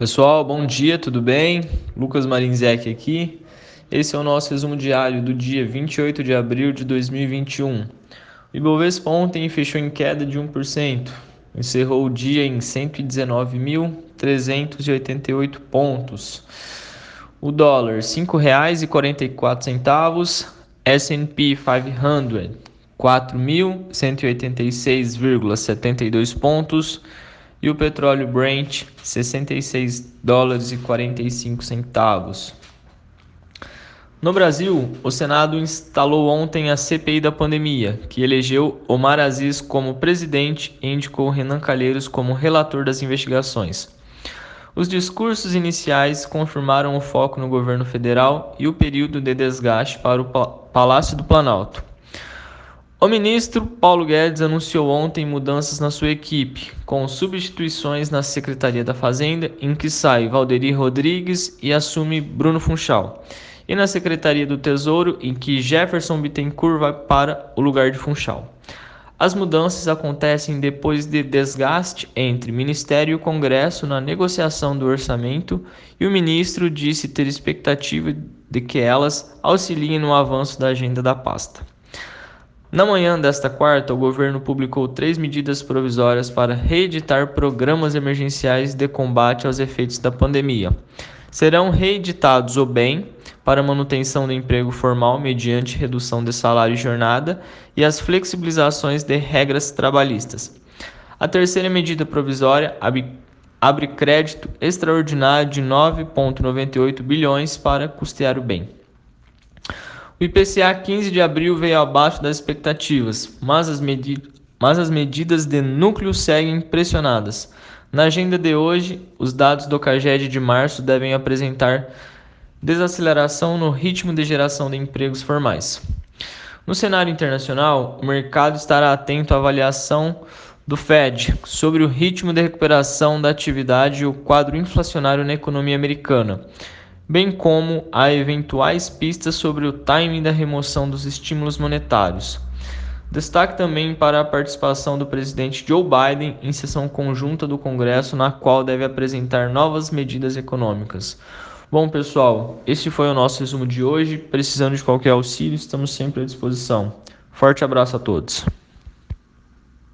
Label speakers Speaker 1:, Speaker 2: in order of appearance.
Speaker 1: Pessoal, bom dia, tudo bem? Lucas Marinzec aqui. Esse é o nosso resumo diário do dia 28 de abril de 2021. O Ibovespa ontem fechou em queda de 1%, encerrou o dia em 119.388 pontos. O dólar R$ 5,44, S&P 500 4.186,72 pontos e o petróleo Brent 66 dólares e 45 centavos. No Brasil, o Senado instalou ontem a CPI da pandemia, que elegeu Omar Aziz como presidente e indicou Renan Calheiros como relator das investigações. Os discursos iniciais confirmaram o foco no governo federal e o período de desgaste para o Palácio do Planalto. O ministro Paulo Guedes anunciou ontem mudanças na sua equipe, com substituições na Secretaria da Fazenda, em que sai Valderi Rodrigues e assume Bruno Funchal, e na Secretaria do Tesouro, em que Jefferson Bittencourt vai para o lugar de Funchal. As mudanças acontecem depois de desgaste entre Ministério e Congresso na negociação do orçamento, e o ministro disse ter expectativa de que elas auxiliem no avanço da agenda da pasta. Na manhã desta quarta, o governo publicou três medidas provisórias para reeditar programas emergenciais de combate aos efeitos da pandemia. Serão reeditados o bem para manutenção do emprego formal mediante redução de salário e jornada e as flexibilizações de regras trabalhistas. A terceira medida provisória abre, crédito extraordinário de 9,98 bilhões para custear o bem. O IPCA 15 de abril veio abaixo das expectativas, mas as, mas as medidas de núcleo seguem pressionadas. Na agenda de hoje, os dados do CAGED de março devem apresentar desaceleração no ritmo de geração de empregos formais. No cenário internacional, o mercado estará atento à avaliação do Fed sobre o ritmo de recuperação da atividade e o quadro inflacionário na economia americana bem como a eventuais pistas sobre o timing da remoção dos estímulos monetários. Destaque também para a participação do presidente Joe Biden em sessão conjunta do Congresso, na qual deve apresentar novas medidas econômicas. Bom, pessoal, esse foi o nosso resumo de hoje. Precisando de qualquer auxílio, estamos sempre à disposição. Forte abraço a todos.